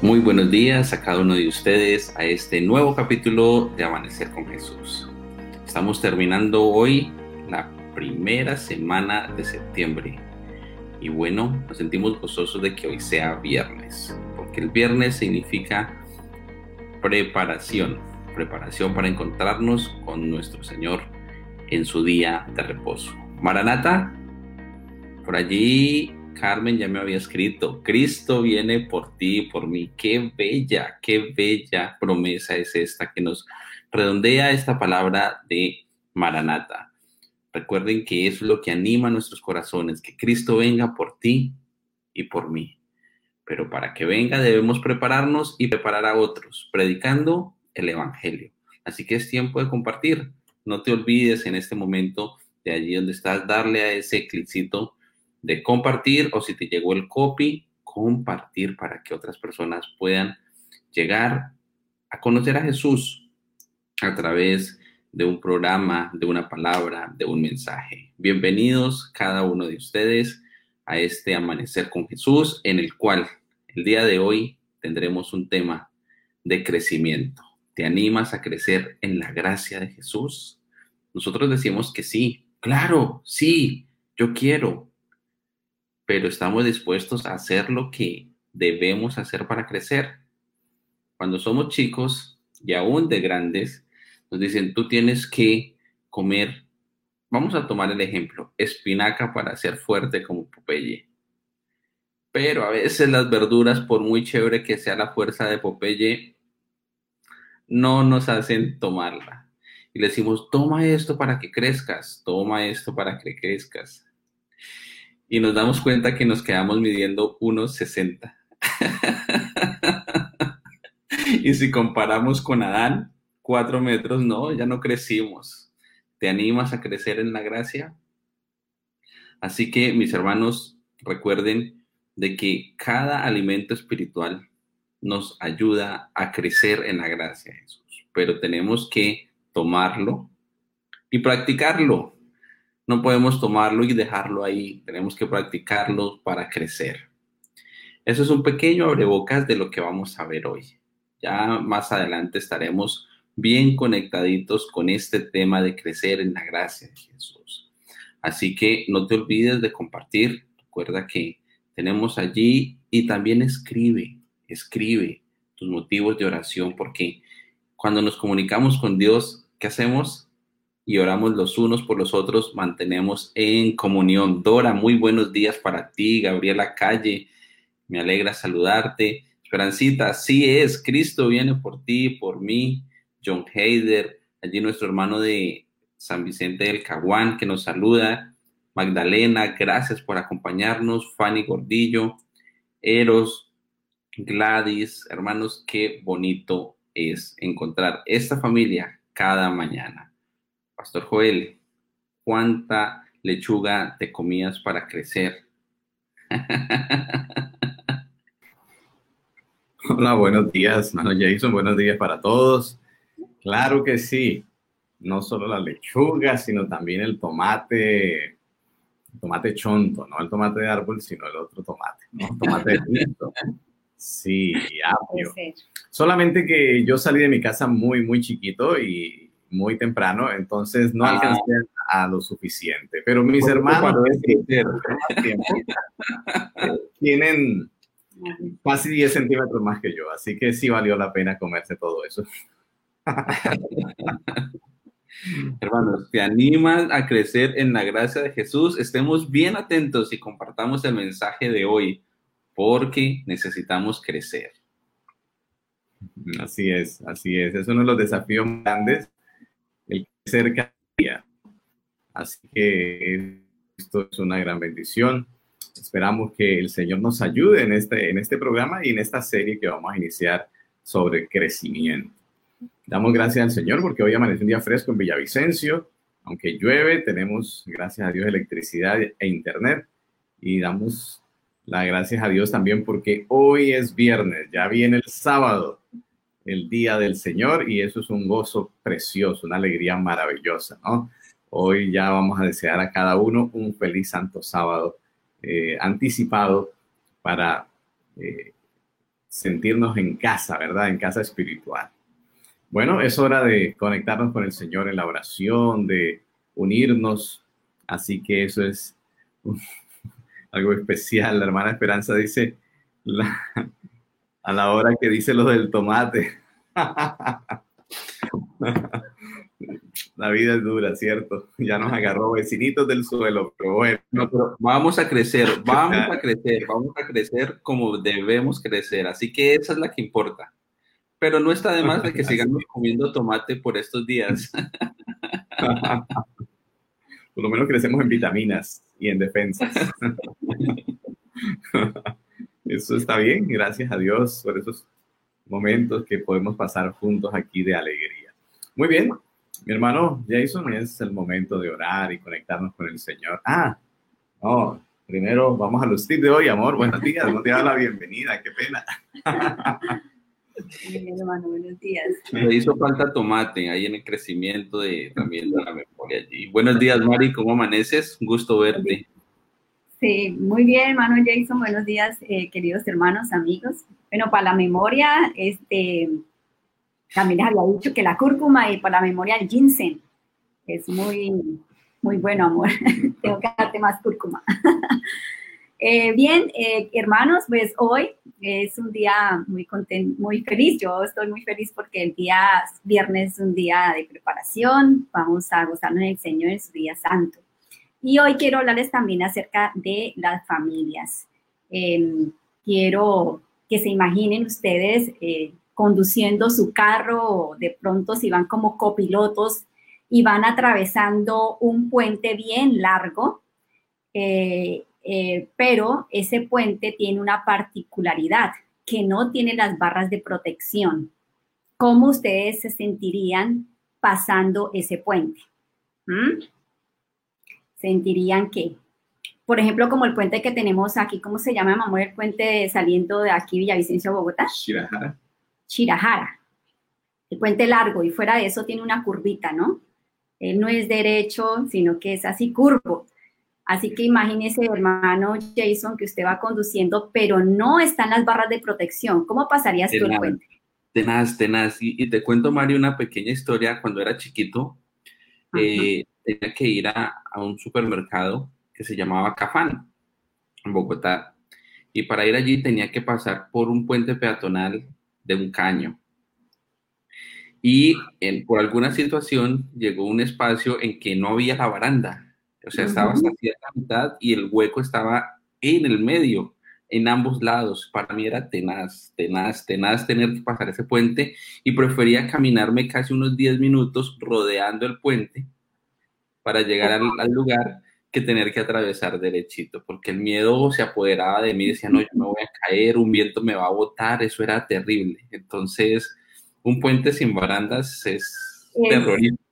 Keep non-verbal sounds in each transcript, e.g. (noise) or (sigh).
Muy buenos días a cada uno de ustedes a este nuevo capítulo de Amanecer con Jesús. Estamos terminando hoy la primera semana de septiembre y bueno, nos sentimos gozosos de que hoy sea viernes, porque el viernes significa preparación, preparación para encontrarnos con nuestro Señor en su día de reposo. Maranata, por allí Carmen ya me había escrito, Cristo viene por ti, por mí. Qué bella, qué bella promesa es esta que nos redondea esta palabra de Maranata. Recuerden que es lo que anima nuestros corazones, que Cristo venga por ti y por mí. Pero para que venga debemos prepararnos y preparar a otros, predicando el Evangelio. Así que es tiempo de compartir. No te olvides en este momento de allí donde estás, darle a ese cliccito de compartir o si te llegó el copy, compartir para que otras personas puedan llegar a conocer a Jesús a través de un programa, de una palabra, de un mensaje. Bienvenidos cada uno de ustedes a este amanecer con Jesús en el cual el día de hoy tendremos un tema de crecimiento. ¿Te animas a crecer en la gracia de Jesús? Nosotros decimos que sí, claro, sí, yo quiero, pero estamos dispuestos a hacer lo que debemos hacer para crecer. Cuando somos chicos y aún de grandes, nos dicen, tú tienes que comer, vamos a tomar el ejemplo, espinaca para ser fuerte como Popeye. Pero a veces las verduras, por muy chévere que sea la fuerza de Popeye, no nos hacen tomarla. Y le decimos, toma esto para que crezcas, toma esto para que crezcas y nos damos cuenta que nos quedamos midiendo unos 60. (laughs) y si comparamos con Adán, cuatro metros, no, ya no crecimos. ¿Te animas a crecer en la gracia? Así que, mis hermanos, recuerden de que cada alimento espiritual nos ayuda a crecer en la gracia Jesús, pero tenemos que tomarlo y practicarlo. No podemos tomarlo y dejarlo ahí, tenemos que practicarlo para crecer. Eso es un pequeño abrebocas de lo que vamos a ver hoy. Ya más adelante estaremos bien conectaditos con este tema de crecer en la gracia de Jesús. Así que no te olvides de compartir. Recuerda que tenemos allí y también escribe, escribe tus motivos de oración porque cuando nos comunicamos con Dios, ¿qué hacemos? Y oramos los unos por los otros, mantenemos en comunión. Dora, muy buenos días para ti, Gabriela Calle, me alegra saludarte. Esperancita, así es, Cristo viene por ti, por mí. John Heider, allí nuestro hermano de San Vicente del Caguán que nos saluda. Magdalena, gracias por acompañarnos. Fanny Gordillo, Eros, Gladys, hermanos, qué bonito es encontrar esta familia cada mañana. Pastor Joel, ¿cuánta lechuga te comías para crecer? (laughs) Hola, buenos días, mano Jason, buenos días para todos. Claro que sí, no solo la lechuga, sino también el tomate, el tomate chonto, no el tomate de árbol, sino el otro tomate, ¿no? Tomate de pito. Sí, apio. Solamente que yo salí de mi casa muy, muy chiquito y muy temprano, entonces no ah. alcancé a lo suficiente. Pero mis hermanos tienen casi 10 centímetros más que yo, así que sí valió la pena comerse todo eso. (laughs) Hermanos, te animas a crecer en la gracia de Jesús. Estemos bien atentos y compartamos el mensaje de hoy, porque necesitamos crecer. Así es, así es. Es uno de los desafíos grandes cerca Así que esto es una gran bendición. Esperamos que el Señor nos ayude en este, en este programa y en esta serie que vamos a iniciar sobre crecimiento. Damos gracias al Señor porque hoy amanece un día fresco en Villavicencio. Aunque llueve, tenemos, gracias a Dios, electricidad e internet. Y damos las gracias a Dios también porque hoy es viernes, ya viene el sábado el día del Señor y eso es un gozo precioso, una alegría maravillosa, ¿no? Hoy ya vamos a desear a cada uno un feliz santo sábado eh, anticipado para eh, sentirnos en casa, ¿verdad? En casa espiritual. Bueno, es hora de conectarnos con el Señor en la oración, de unirnos. Así que eso es (laughs) algo especial. La hermana Esperanza dice a la hora que dice lo del tomate. La vida es dura, ¿cierto? Ya nos agarró vecinitos del suelo, pero bueno. vamos a crecer, (laughs) vamos a crecer, vamos a crecer como debemos crecer. Así que esa es la que importa. Pero no está de más de que (laughs) sigamos comiendo tomate por estos días. (laughs) Por lo menos crecemos en vitaminas y en defensas. Eso está bien, gracias a Dios por esos momentos que podemos pasar juntos aquí de alegría. Muy bien, mi hermano Jason, es el momento de orar y conectarnos con el Señor. Ah, no, primero vamos a los tips de hoy, amor. Buenos días, no te da la bienvenida, qué pena. Bien, hermano, buenos días. Me hizo falta tomate ahí en el crecimiento de también de la memoria allí. Buenos días, Mari, ¿cómo amaneces? Un gusto verte. Sí, muy bien, hermano Jason. Buenos días, eh, queridos hermanos, amigos. Bueno, para la memoria, este, también les había dicho que la cúrcuma y para la memoria el ginseng es muy, muy bueno, amor. (laughs) Tengo que darte más cúrcuma. (laughs) Eh, bien, eh, hermanos, pues hoy es un día muy contento, muy feliz. Yo estoy muy feliz porque el día viernes es un día de preparación. Vamos a gozarnos del Señor en su día santo. Y hoy quiero hablarles también acerca de las familias. Em, quiero que se imaginen ustedes eh, conduciendo su carro, de pronto si van como copilotos y van atravesando un puente bien largo, eh, eh, pero ese puente tiene una particularidad, que no tiene las barras de protección. ¿Cómo ustedes se sentirían pasando ese puente? ¿Mm? Sentirían que, por ejemplo, como el puente que tenemos aquí, ¿cómo se llama, mamá, el puente saliendo de aquí, Villavicencio, Bogotá? Shirahara. Chirajara. El puente largo y fuera de eso tiene una curvita, ¿no? Él no es derecho, sino que es así curvo. Así que imagínese, hermano Jason, que usted va conduciendo, pero no están las barras de protección. ¿Cómo pasarías tú el puente? Tenaz, tenaz. Y, te cuento, Mario, una pequeña historia. Cuando era chiquito, eh, tenía que ir a, a, un supermercado que se llamaba Cafán, en Bogotá. Y para ir allí tenía que pasar por un puente peatonal de un caño. Y por alguna situación llegó un espacio en que no había la baranda, o sea, estaba hasta la mitad y el hueco estaba en el medio, en ambos lados. Para mí era tenaz, tenaz, tenaz tener que pasar ese puente y prefería caminarme casi unos 10 minutos rodeando el puente para llegar al, al lugar que tener que atravesar derechito, porque el miedo se apoderaba de mí, decía, no, yo me voy a caer, un viento me va a botar, eso era terrible. Entonces, un puente sin barandas es, terrorífico.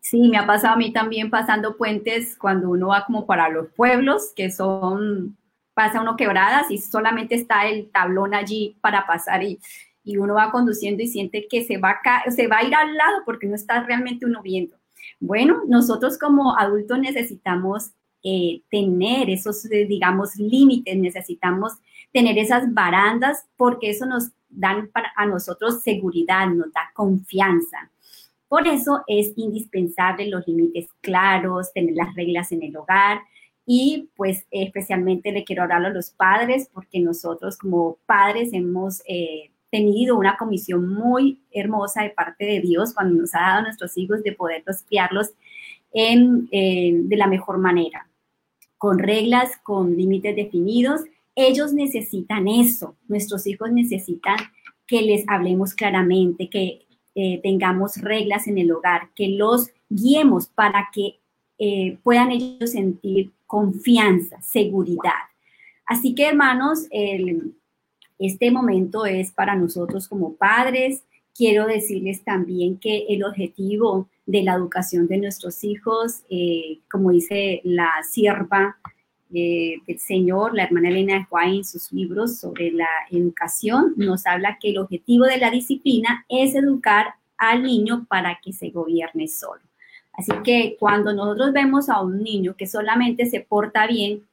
Sí, me ha pasado a mí también pasando puentes cuando uno va como para los pueblos, que son, pasa uno quebradas y solamente está el tablón allí para pasar y, y uno va conduciendo y siente que se va, a, se va a ir al lado porque no está realmente uno viendo. Bueno, nosotros como adultos necesitamos eh, tener esos, eh, digamos, límites, necesitamos tener esas barandas porque eso nos dan para, a nosotros seguridad, nos da confianza. Por eso es indispensable los límites claros, tener las reglas en el hogar y pues especialmente le quiero hablar a los padres porque nosotros como padres hemos eh, tenido una comisión muy hermosa de parte de Dios cuando nos ha dado a nuestros hijos de poderlos criarlos en, de la mejor manera, con reglas, con límites definidos. Ellos necesitan eso, nuestros hijos necesitan que les hablemos claramente, que eh, tengamos reglas en el hogar, que los guiemos para que eh, puedan ellos sentir confianza, seguridad. Así que hermanos, el, este momento es para nosotros como padres. Quiero decirles también que el objetivo de la educación de nuestros hijos, eh, como dice la sierva eh, del Señor, la hermana Elena White en sus libros sobre la educación, nos habla que el objetivo de la disciplina es educar al niño para que se gobierne solo. Así que cuando nosotros vemos a un niño que solamente se porta bien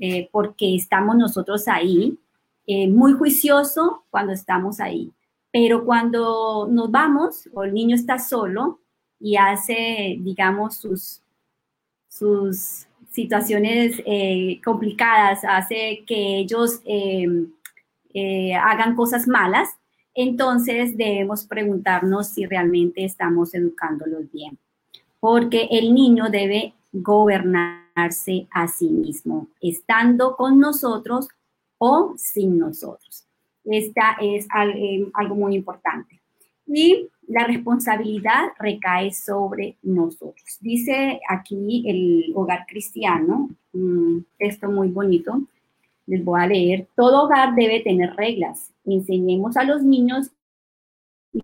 eh, porque estamos nosotros ahí, eh, muy juicioso cuando estamos ahí. Pero cuando nos vamos o el niño está solo y hace, digamos, sus, sus situaciones eh, complicadas, hace que ellos em, eh, hagan cosas malas, entonces debemos preguntarnos si realmente estamos educándolos bien. Porque el niño debe gobernarse a sí mismo, estando con nosotros o sin nosotros. Esta es eh, algo muy importante. Y la responsabilidad recae sobre nosotros. Dice aquí el hogar cristiano, un texto muy bonito, les voy a leer, todo hogar debe tener reglas. Enseñemos a los niños y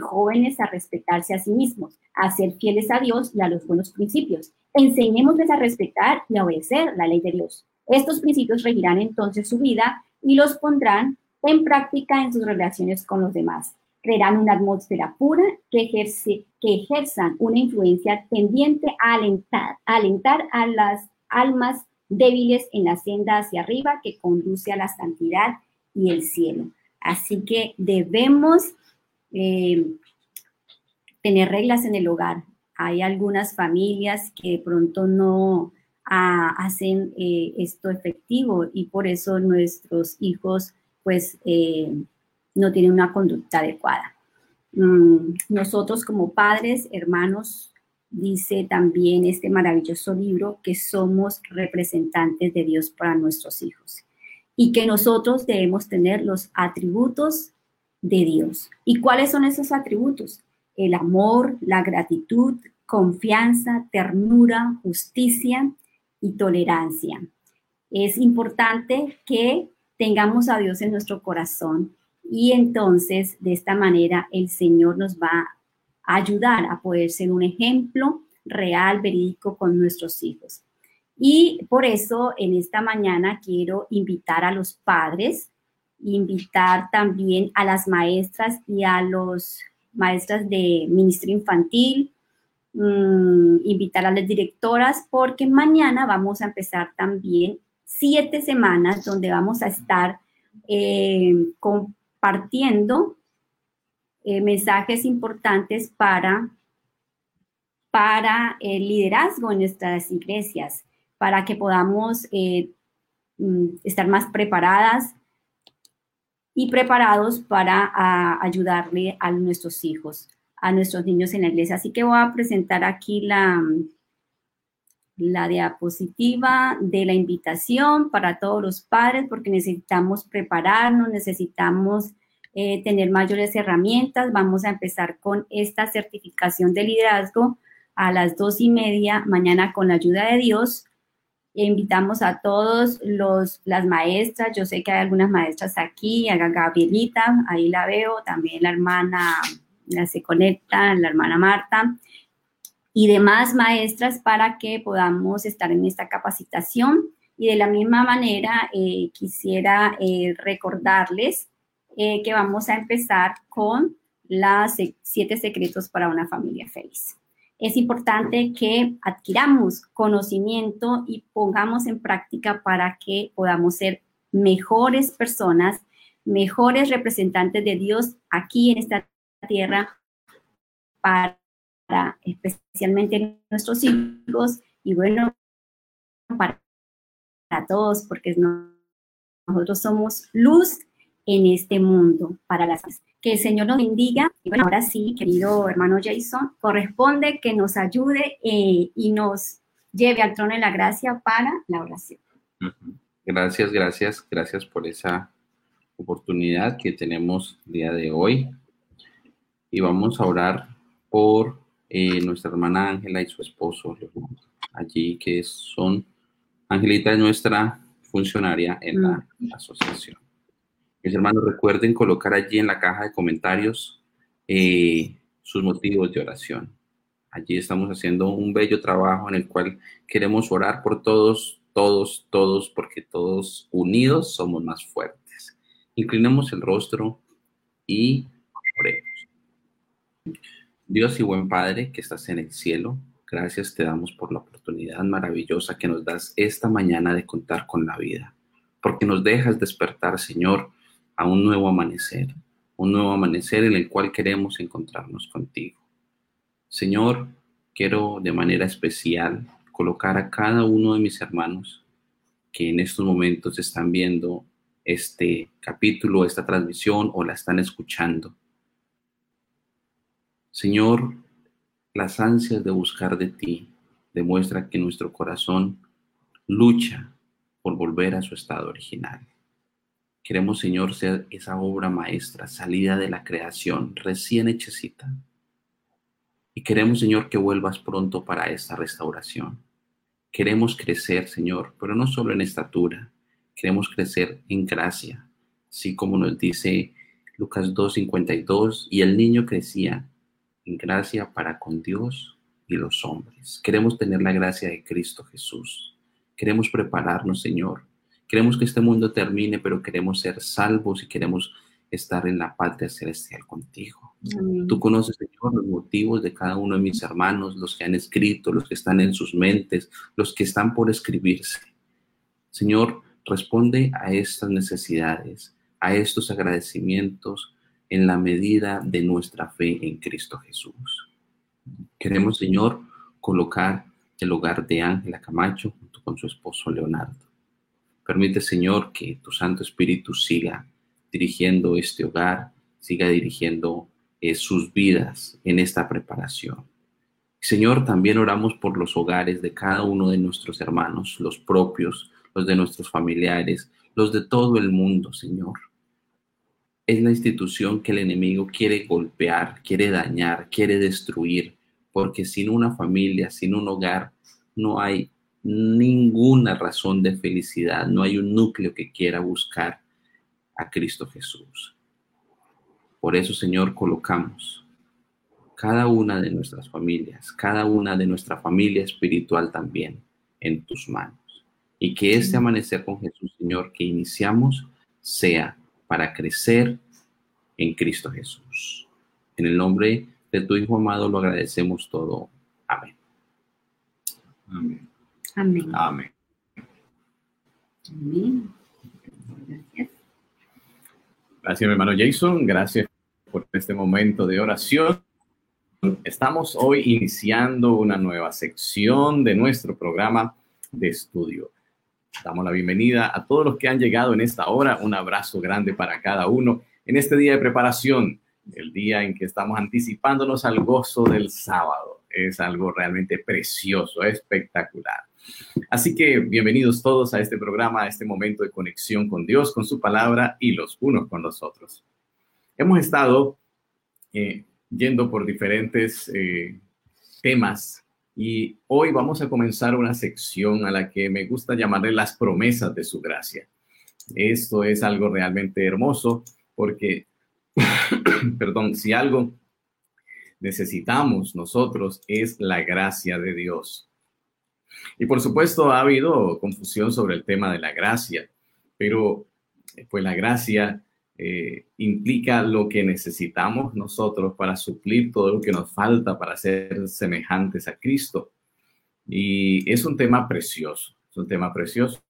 jóvenes a respetarse a sí mismos, a ser fieles a Dios y a los buenos principios. Enseñémosles a respetar y a obedecer la ley de Dios. Estos principios regirán entonces su vida y los pondrán en práctica en sus relaciones con los demás. Crearán una atmósfera pura que, ejerce, ejerzan una influencia tendiente a alentar, a alentar a las almas débiles en la senda hacia arriba que conduce a la santidad y el cielo. Así que debemos eh, tener reglas en el hogar. Hay algunas familias que de pronto no hacen eh, esto efectivo y por eso nuestros hijos pues eh, no tienen una conducta adecuada. Mm, nosotros como padres, hermanos, dice también este maravilloso libro que somos representantes de Dios para nuestros hijos y que nosotros debemos tener los atributos de Dios. ¿Y cuáles son esos atributos? El amor, la gratitud, confianza, ternura, justicia y tolerancia. Es importante que tengamos a Dios en nuestro corazón y entonces de esta manera el Señor nos va a ayudar a poder ser un ejemplo real, verídico con nuestros hijos. Y por eso en esta mañana quiero invitar a los padres, invitar también a las maestras y a los maestras de ministro infantil, mm, invitar a las directoras, porque mañana vamos a empezar también siete semanas donde vamos a estar eh, compartiendo eh, mensajes importantes para, para el liderazgo en nuestras iglesias, para que podamos eh, mm, estar más preparadas y preparados para ayudarle a nuestros hijos, a nuestros niños en la iglesia. Así que voy a presentar aquí la, la diapositiva de la invitación para todos los padres, porque necesitamos prepararnos, necesitamos eh, tener mayores herramientas. Vamos a empezar con esta certificación de liderazgo a las dos y media mañana con la ayuda de Dios. invitamos a todos los, las maestras, yo sé que hay algunas maestras aquí, a Gabrielita, ahí la veo, también la hermana, la se conecta, la hermana Marta, y demás maestras para que podamos estar en esta capacitación. Y de la misma manera, eh, quisiera eh, recordarles eh, que vamos a empezar con las siete secretos para una familia feliz. Es importante que adquiramos conocimiento y pongamos en práctica para que podamos ser mejores personas, mejores representantes de Dios aquí en esta tierra para especialmente nuestros hijos y bueno, para, todos, porque nosotros somos luz en este mundo para las que el Señor nos bendiga. Y bueno, ahora sí, querido hermano Jason, corresponde que nos ayude eh, y nos lleve al trono de la gracia para la oración. Gracias, gracias, gracias por esa oportunidad que tenemos día de hoy. Y vamos a orar por eh, nuestra hermana Ángela y su esposo allí, que son, Angelita es nuestra funcionaria en la, mm. asociación. Mis hermanos, recuerden colocar allí en la caja de comentarios eh, sus motivos de oración. Allí estamos haciendo un bello trabajo en el cual queremos orar por todos, todos, todos, porque todos unidos somos más fuertes. Inclinemos el rostro y oremos. Dios y buen Padre que estás en el cielo, gracias te damos por la oportunidad maravillosa que nos das esta mañana de contar con la vida. porque nos dejas despertar, Señor, a un nuevo amanecer, un nuevo amanecer en el cual queremos encontrarnos contigo. Señor, quiero de manera especial colocar a cada uno de mis hermanos que en estos momentos están viendo este capítulo, esta transmisión o la están escuchando. Señor, las ansias de buscar de ti demuestra que nuestro corazón lucha por volver a su estado original. Queremos, Señor, ser esa obra maestra, salida de la creación, recién hechecita. Y queremos, Señor, que vuelvas pronto para esta restauración. Queremos crecer, Señor, pero no solo en estatura, queremos crecer en gracia, así como nos dice Lucas 2.52, y el niño crecía gracia para con Dios y los hombres. Queremos tener la gracia de Cristo Jesús. Queremos prepararnos, Señor. Queremos que este mundo termine, pero queremos ser salvos y queremos estar en la patria celestial contigo. Tú conoces, Señor, los motivos de cada uno de mis hermanos, los que han escrito, los que están en sus mentes, los que están por escribirse. Señor, responde a estas necesidades, a estos agradecimientos en la medida de nuestra fe en Cristo Jesús. Queremos, Señor, colocar el hogar de Ángela Camacho junto con su esposo Leonardo. Permite, Señor, que tu Santo Espíritu siga dirigiendo este hogar, siga dirigiendo eh, sus vidas en esta preparación. Señor, también oramos por los hogares de cada uno de nuestros hermanos, los propios, los de nuestros familiares, los de todo el mundo, Señor. Es la institución que el enemigo quiere golpear, quiere dañar, quiere destruir, porque sin una familia, sin un hogar, no hay ninguna razón de felicidad, no hay un núcleo que quiera buscar a Cristo Jesús. Por eso, Señor, colocamos cada una de nuestras familias, cada una de nuestra familia espiritual también en tus manos. Y que este amanecer con Jesús, Señor, que iniciamos, sea para crecer en Cristo Jesús. En el nombre de tu Hijo amado lo agradecemos todo. Amén. Amén. Amén. Amén. Amén. Gracias. Gracias, mi hermano Jason. Gracias por este momento de oración. Estamos hoy iniciando una nueva sección de nuestro programa de estudio. Damos la bienvenida a todos los que han llegado en esta hora. Un abrazo grande para cada uno en este día de preparación, el día en que estamos anticipándonos al gozo del sábado. Es algo realmente precioso, espectacular. Así que bienvenidos todos a este programa, a este momento de conexión con Dios, con su palabra y los unos con los otros. Hemos estado eh, yendo por diferentes eh, temas y hoy vamos a comenzar una sección a la que me gusta llamarle las promesas de su gracia. Esto es algo realmente hermoso porque, (coughs) perdón, si algo necesitamos nosotros es la gracia de Dios. Y por supuesto ha habido confusión sobre el tema de la gracia, pero pues la gracia eh, implica lo que necesitamos nosotros para suplir todo lo que nos falta para ser semejantes a Cristo. Y es un tema precioso, es un tema precioso.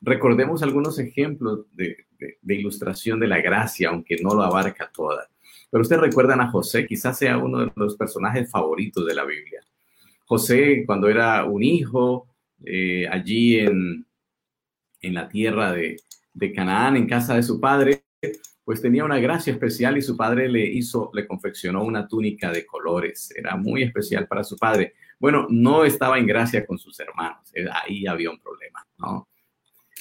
Recordemos algunos ejemplos de, ilustración de la gracia, aunque no lo abarca toda. Pero ustedes recuerdan a José, quizás sea uno de los personajes favoritos de la Biblia. José, cuando era un hijo, eh, allí en, en la tierra de Canaán, en casa de su padre, pues tenía una gracia especial y su padre le hizo, le confeccionó una túnica de colores. Era muy especial para su padre. Bueno, no estaba en gracia con sus hermanos. Eh, ahí había un problema, ¿no?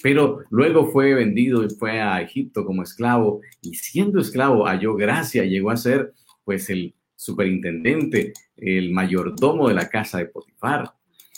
Pero luego fue vendido y fue a Egipto como esclavo y siendo esclavo halló gracia, llegó a ser pues el superintendente, el mayordomo de la casa de Potifar.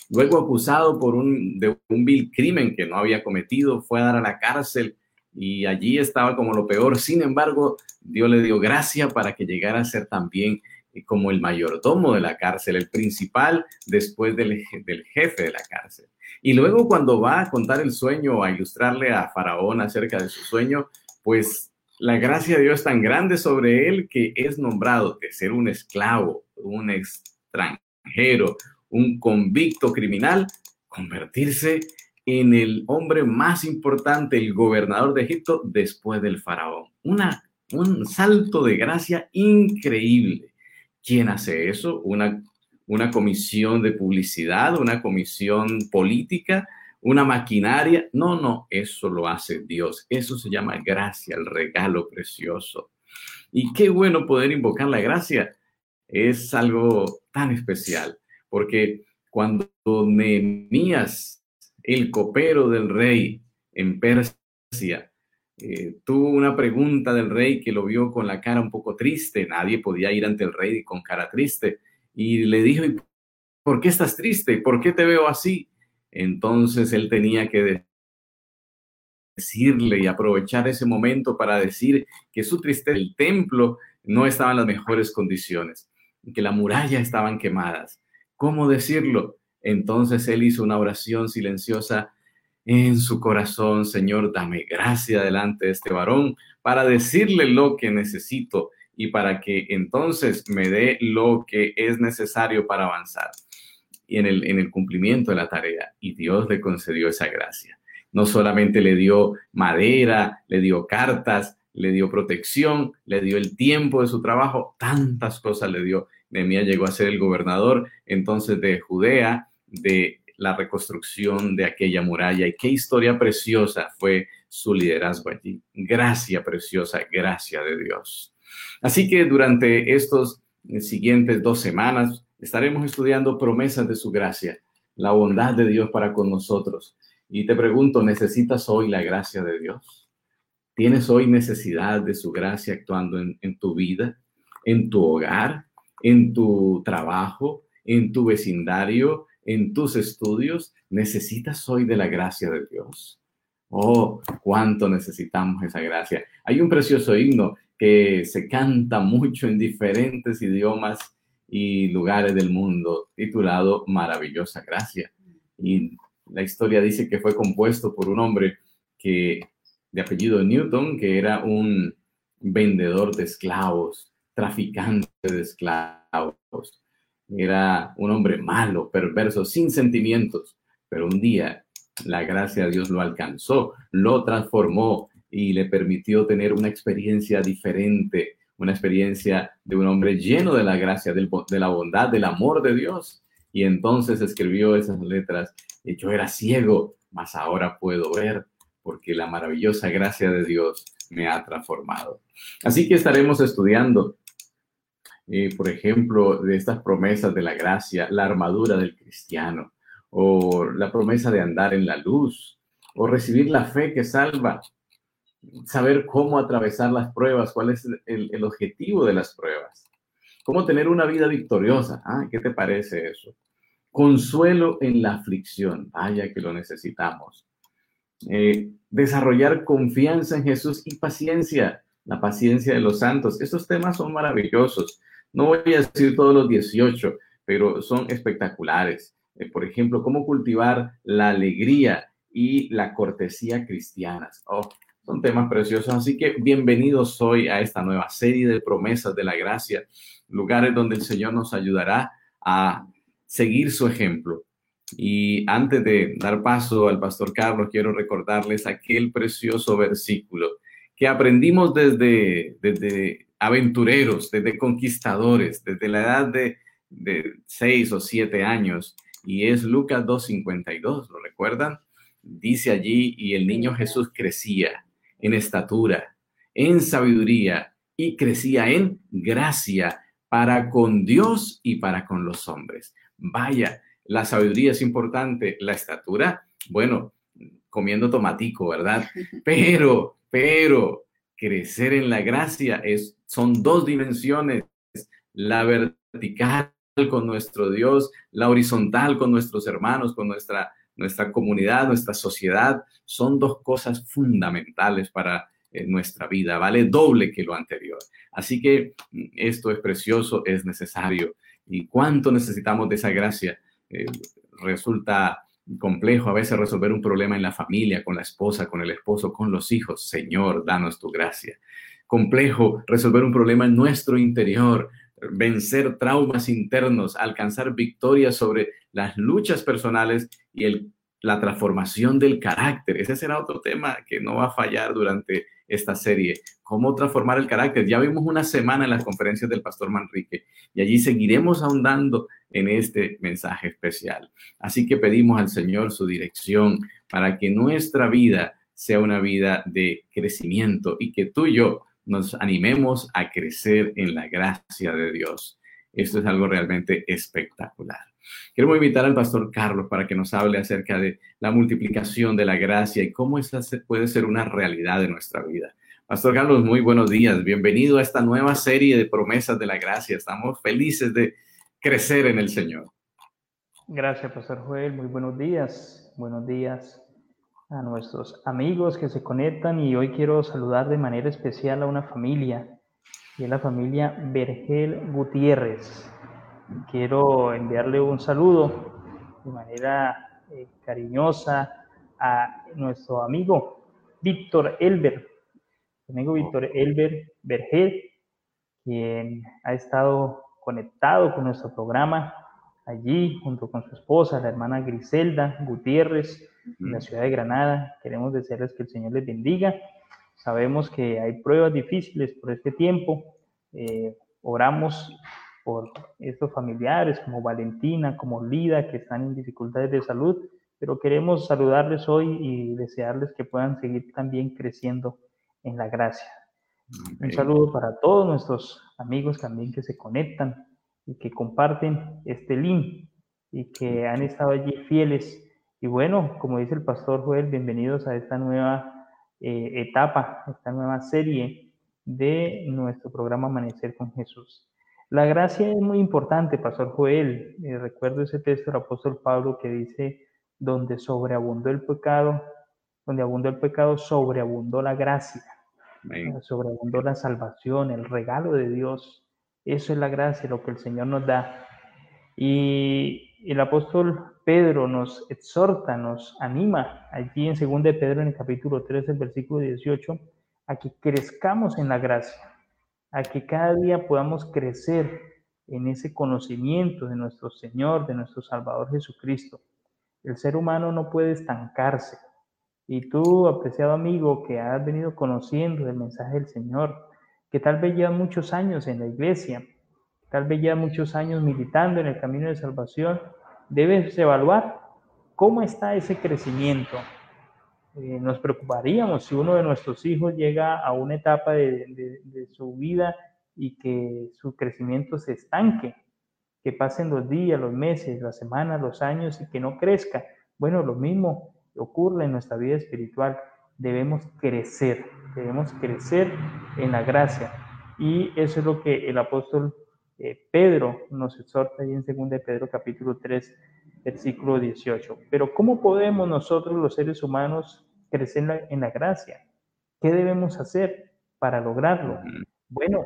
Luego acusado por un, un vil crimen que no había cometido, fue a dar a la cárcel y allí estaba como lo peor. Sin embargo, Dios le dio gracia para que llegara a ser también eh, como el mayordomo de la cárcel, el principal después del, del jefe de la cárcel. Y luego cuando va a contar el sueño, a ilustrarle a Faraón acerca de su sueño, pues la gracia de Dios es tan grande sobre él que es nombrado de ser un esclavo, un extranjero, un convicto criminal, convertirse en el hombre más importante, el gobernador de Egipto, después del faraón. Una, un salto de gracia increíble. ¿Quién hace eso? Una, una comisión de publicidad, una comisión política, una maquinaria. No, no, eso lo hace Dios. Eso se llama gracia, el regalo precioso. Y qué bueno poder invocar la gracia. Es algo tan especial, porque cuando Nehemías, el copero del rey en Persia, eh, tuvo una pregunta del rey que lo vio con la cara un poco triste, nadie podía ir ante el rey con cara triste, y le dijo, ¿por qué estás triste? ¿Por qué te veo así? Entonces él tenía que decirle y aprovechar ese momento para decir que su tristeza, el templo no estaba en las mejores condiciones, que la muralla estaban quemadas. ¿Cómo decirlo? Entonces él hizo una oración silenciosa en su corazón, Señor, dame gracia delante de este varón para decirle lo que necesito y para que entonces me dé lo que es necesario para avanzar y en el, en el cumplimiento de la tarea. Y Dios le concedió esa gracia. No solamente le dio madera, le dio cartas, le dio protección, le dio el tiempo de su trabajo, tantas cosas le dio. Nehemías llegó a ser el gobernador entonces de Judea, de la reconstrucción de aquella muralla. Y qué historia preciosa fue su liderazgo allí. Gracia preciosa, gracia de Dios. Así que durante estos siguientes dos semanas estaremos estudiando promesas de su gracia, la bondad de Dios para con nosotros. Y te pregunto, ¿necesitas hoy la gracia de Dios? ¿Tienes hoy necesidad de su gracia actuando en, en tu vida, en tu hogar, en tu trabajo, en tu vecindario, en tus estudios, necesitas hoy de la gracia de Dios. Oh, cuánto necesitamos esa gracia. Hay un precioso himno que se canta mucho en diferentes idiomas y lugares del mundo, titulado Maravillosa Gracia. Y la historia dice que fue compuesto por un hombre que, de apellido Newton, que era un vendedor de esclavos, traficante de esclavos. Era un hombre malo, perverso, sin sentimientos, pero un día la gracia de Dios lo alcanzó, lo transformó y le permitió tener una experiencia diferente, una experiencia de un hombre lleno de la gracia, de la bondad, del amor de Dios. Y entonces escribió esas letras, yo era ciego, mas ahora puedo ver, porque la maravillosa gracia de Dios me ha transformado. Así que estaremos estudiando eh, por ejemplo, de estas promesas de la gracia, la armadura del cristiano, o la promesa de andar en la luz, o recibir la fe que salva, saber cómo atravesar las pruebas, cuál es el, objetivo de las pruebas, cómo tener una vida victoriosa. Ah, ¿Qué te parece eso? Consuelo en la aflicción, vaya que lo necesitamos. Eh, desarrollar confianza en Jesús y paciencia, la paciencia de los santos. Estos temas son maravillosos. No voy a decir todos los 18, pero son espectaculares. Eh, por ejemplo, cómo cultivar la alegría y la cortesía cristianas. Oh, son temas preciosos. Así que bienvenidos hoy a esta nueva serie de promesas de la gracia, lugares donde el Señor nos ayudará a seguir su ejemplo. Y antes de dar paso al pastor Carlos, quiero recordarles aquel precioso versículo que aprendimos desde, desde aventureros, desde conquistadores, desde la edad de, de seis o siete años, y es Lucas 2.52, ¿lo recuerdan? Dice allí, y el niño Jesús crecía en estatura, en sabiduría, y crecía en gracia para con Dios y para con los hombres. Vaya, la sabiduría es importante, la estatura, bueno, comiendo tomatico, ¿verdad? (laughs) Pero, pero crecer en la gracia es, son dos dimensiones, la vertical con nuestro Dios, la horizontal con nuestros hermanos, con nuestra, nuestra comunidad, nuestra sociedad, son dos cosas fundamentales para eh, nuestra vida, vale doble que lo anterior. Así que mm, esto es precioso, es necesario. ¿Y cuánto necesitamos de esa gracia? Eh, resulta complejo a veces resolver un problema en la familia, con la esposa, con el esposo, con los hijos. Señor, danos tu gracia. Complejo resolver un problema en nuestro interior, vencer traumas internos, alcanzar victorias sobre las luchas personales y el la transformación del carácter. Ese será otro tema que no va a fallar durante esta serie. Cómo transformar el carácter. Ya vimos una semana en las conferencias del pastor Manrique y allí seguiremos ahondando en este mensaje especial. Así que pedimos al Señor su dirección para que nuestra vida sea una vida de crecimiento y que tú y yo nos animemos a crecer en la gracia de Dios. Esto es algo realmente espectacular. Quiero invitar al pastor Carlos para que nos hable acerca de la multiplicación de la gracia y cómo esa puede ser una realidad en nuestra vida. Pastor Carlos, muy buenos días. Bienvenido a esta nueva serie de promesas de la gracia. Estamos felices de crecer en el Señor. Gracias, Pastor Joel. Muy buenos días. Buenos días a nuestros amigos que se conectan y hoy quiero saludar de manera especial a una familia y es la familia Vergel Gutiérrez. Quiero enviarle un saludo de manera eh, cariñosa a nuestro amigo Víctor Elber, amigo Víctor Elber Vergel, quien ha estado conectado con nuestro programa allí junto con su esposa, la hermana Griselda Gutiérrez, en la ciudad de Granada. Queremos desearles que el Señor les bendiga. Sabemos que hay pruebas difíciles por este tiempo. Eh, oramos por estos familiares como Valentina, como Lida, que están en dificultades de salud, pero queremos saludarles hoy y desearles que puedan seguir también creciendo en la gracia. Un saludo para todos nuestros amigos también que se conectan y que comparten este link y que han estado allí fieles. Y bueno, como dice el pastor Joel, bienvenidos a esta nueva eh, etapa, esta nueva serie de nuestro programa Amanecer con Jesús. La gracia es muy importante, Pastor Joel. Eh, recuerdo ese texto del apóstol Pablo que dice, donde sobreabundó el pecado, donde abundó el pecado, sobreabundó la gracia, sobreabundó la salvación, el regalo de Dios. Eso es la gracia, lo que el Señor nos da. Y el apóstol Pedro nos exhorta, nos anima allí en 2 de Pedro en el capítulo 3, el versículo 18, a que crezcamos en la gracia a que cada día podamos crecer en ese conocimiento de nuestro Señor, de nuestro Salvador Jesucristo. El ser humano no puede estancarse. Y tú, apreciado amigo, que has venido conociendo el mensaje del Señor, que tal vez lleva muchos años en la iglesia, tal vez lleva muchos años militando en el camino de salvación, debes evaluar cómo está ese crecimiento, eh, nos preocuparíamos si uno de nuestros hijos llega a una etapa de, su vida y que su crecimiento se estanque, que pasen los días, los meses, las semanas, los años y que no crezca. Bueno, lo mismo ocurre en nuestra vida espiritual. Debemos crecer, debemos crecer en la gracia. Y eso es lo que el apóstol eh, Pedro nos exhorta ahí en 2 de Pedro capítulo 3, versículo 18. Pero ¿cómo podemos nosotros los seres humanos crecer en la, gracia? ¿Qué debemos hacer para lograrlo? Bueno,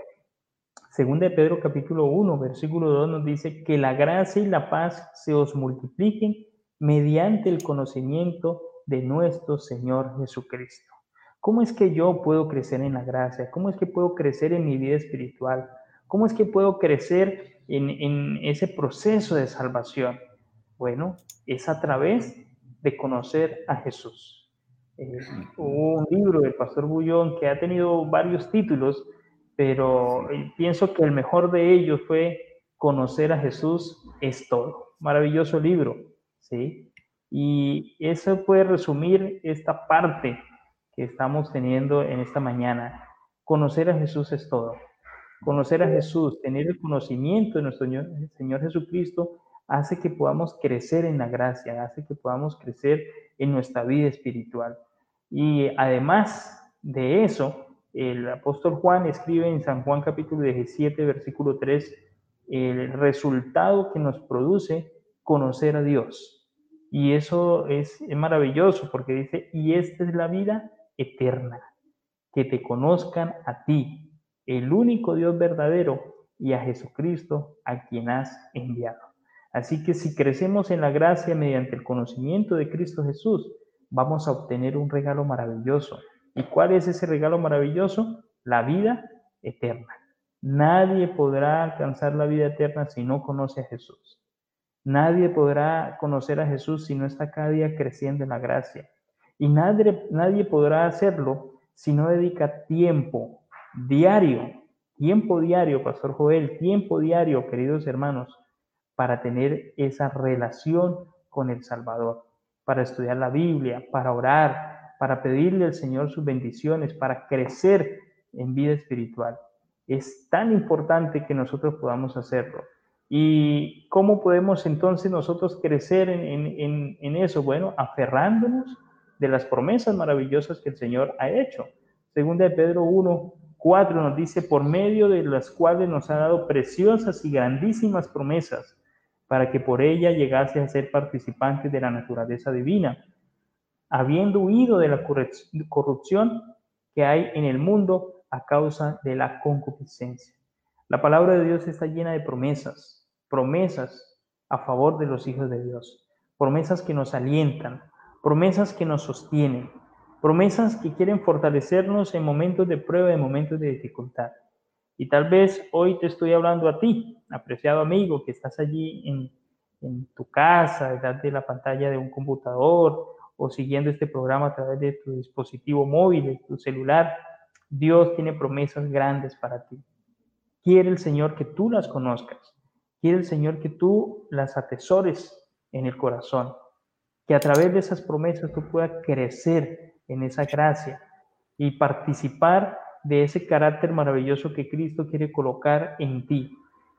según de Pedro capítulo 1, versículo 2 nos dice que la gracia y la paz se os multipliquen mediante el conocimiento de nuestro Señor Jesucristo. ¿Cómo es que yo puedo crecer en la gracia? ¿Cómo es que puedo crecer en mi vida espiritual? ¿Cómo es que puedo crecer en, en ese proceso de salvación? Bueno, es a través de conocer a Jesús. Eh, hubo un libro del pastor Bullón que ha tenido varios títulos, pero eh, pienso que el mejor de ellos fue Conocer a Jesús es todo. Maravilloso libro, ¿sí? Y eso puede resumir esta parte que estamos teniendo en esta mañana. Conocer a Jesús es todo. Conocer a Jesús, tener el conocimiento de nuestro Señor Jesucristo hace que podamos crecer en la gracia, hace que podamos crecer en nuestra vida espiritual. Y además de eso, el apóstol Juan escribe en San Juan capítulo 17, versículo 3, el resultado que nos produce conocer a Dios. Y eso es, es maravilloso porque dice, y esta es la vida eterna, que te conozcan a ti, el único Dios verdadero, y a Jesucristo a quien has enviado. Así que si crecemos en la gracia mediante el conocimiento de Cristo Jesús, vamos a obtener un regalo maravilloso. ¿Y cuál es ese regalo maravilloso? La vida eterna. Nadie podrá alcanzar la vida eterna si no conoce a Jesús. Nadie podrá conocer a Jesús si no está cada día creciendo en la gracia. Y nadie, nadie podrá hacerlo si no dedica tiempo diario, tiempo diario, Pastor Joel, tiempo diario, queridos hermanos, para tener esa relación con el Salvador, para estudiar la Biblia, para orar, para pedirle al Señor sus bendiciones, para crecer en vida espiritual. Es tan importante que nosotros podamos hacerlo. ¿Y cómo podemos entonces nosotros crecer en, eso? Bueno, aferrándonos de las promesas maravillosas que el Señor ha hecho. Segunda de Pedro 1, 4 nos dice, por medio de las cuales nos ha dado preciosas y grandísimas promesas, para que por ella llegase a ser participantes de la naturaleza divina, habiendo huido de la corrupción que hay en el mundo a causa de la concupiscencia. La palabra de Dios está llena de promesas, promesas a favor de los hijos de Dios, promesas que nos alientan, promesas que nos sostienen, promesas que quieren fortalecernos en momentos de prueba, en momentos de dificultad. Y tal vez hoy te estoy hablando a ti, apreciado amigo, que estás allí en, tu casa, detrás de la pantalla de un computador o siguiendo este programa a través de tu dispositivo móvil, tu celular. Dios tiene promesas grandes para ti. Quiere el Señor que tú las conozcas. Quiere el Señor que tú las atesores en el corazón. Que a través de esas promesas tú puedas crecer en esa gracia y participar de ese carácter maravilloso que Cristo quiere colocar en ti.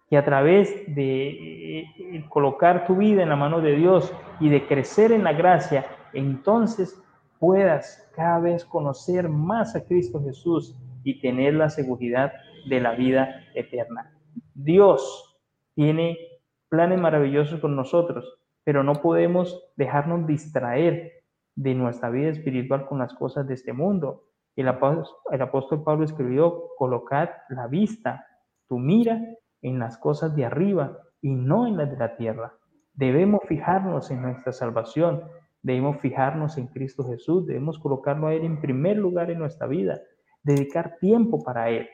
Que a través de eh, colocar tu vida en la mano de Dios y de crecer en la gracia, entonces puedas cada vez conocer más a Cristo Jesús y tener la seguridad de la vida eterna. Dios tiene planes maravillosos con nosotros, pero no podemos dejarnos distraer de nuestra vida espiritual con las cosas de este mundo. El apóstol, Pablo escribió, colocar la vista, tu mira en las cosas de arriba y no en las de la tierra. Debemos fijarnos en nuestra salvación, debemos fijarnos en Cristo Jesús, debemos colocarlo a Él en primer lugar en nuestra vida, dedicar tiempo para Él,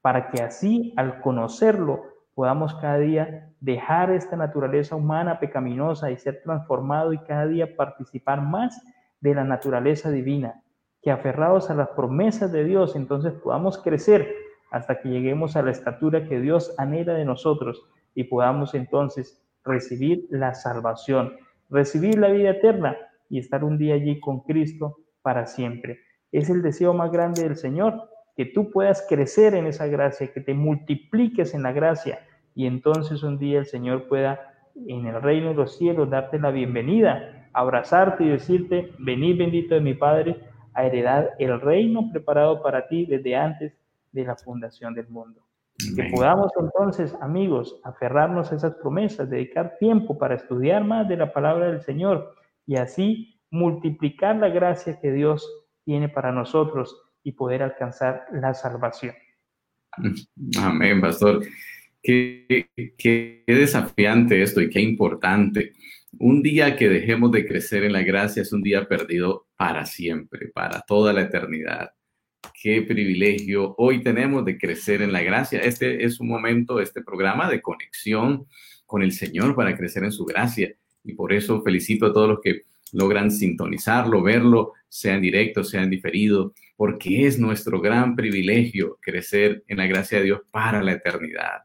para que así al conocerlo podamos cada día dejar esta naturaleza humana pecaminosa y ser transformado y cada día participar más de la naturaleza divina, que aferrados a las promesas de Dios, entonces podamos crecer hasta que lleguemos a la estatura que Dios anhela de nosotros y podamos entonces recibir la salvación, recibir la vida eterna y estar un día allí con Cristo para siempre. Es el deseo más grande del Señor, que tú puedas crecer en esa gracia, que te multipliques en la gracia y entonces un día el Señor pueda en el reino de los cielos darte la bienvenida abrazarte y decirte, venid bendito de mi Padre a heredar el reino preparado para ti desde antes de la fundación del mundo. Que podamos entonces, amigos, aferrarnos a esas promesas, dedicar tiempo para estudiar más de la palabra del Señor y así multiplicar la gracia que Dios tiene para nosotros y poder alcanzar la salvación. Amén, pastor. Qué, qué desafiante esto y qué importante. Un día que dejemos de crecer en la gracia es un día perdido para siempre, para toda la eternidad. Qué privilegio hoy tenemos de crecer en la gracia. Este es un momento, este programa de conexión con el Señor para crecer en su gracia. Y por eso felicito a todos los que logran sintonizarlo, verlo, sea en directo, sea en diferido, porque es nuestro gran privilegio crecer en la gracia de Dios para la eternidad.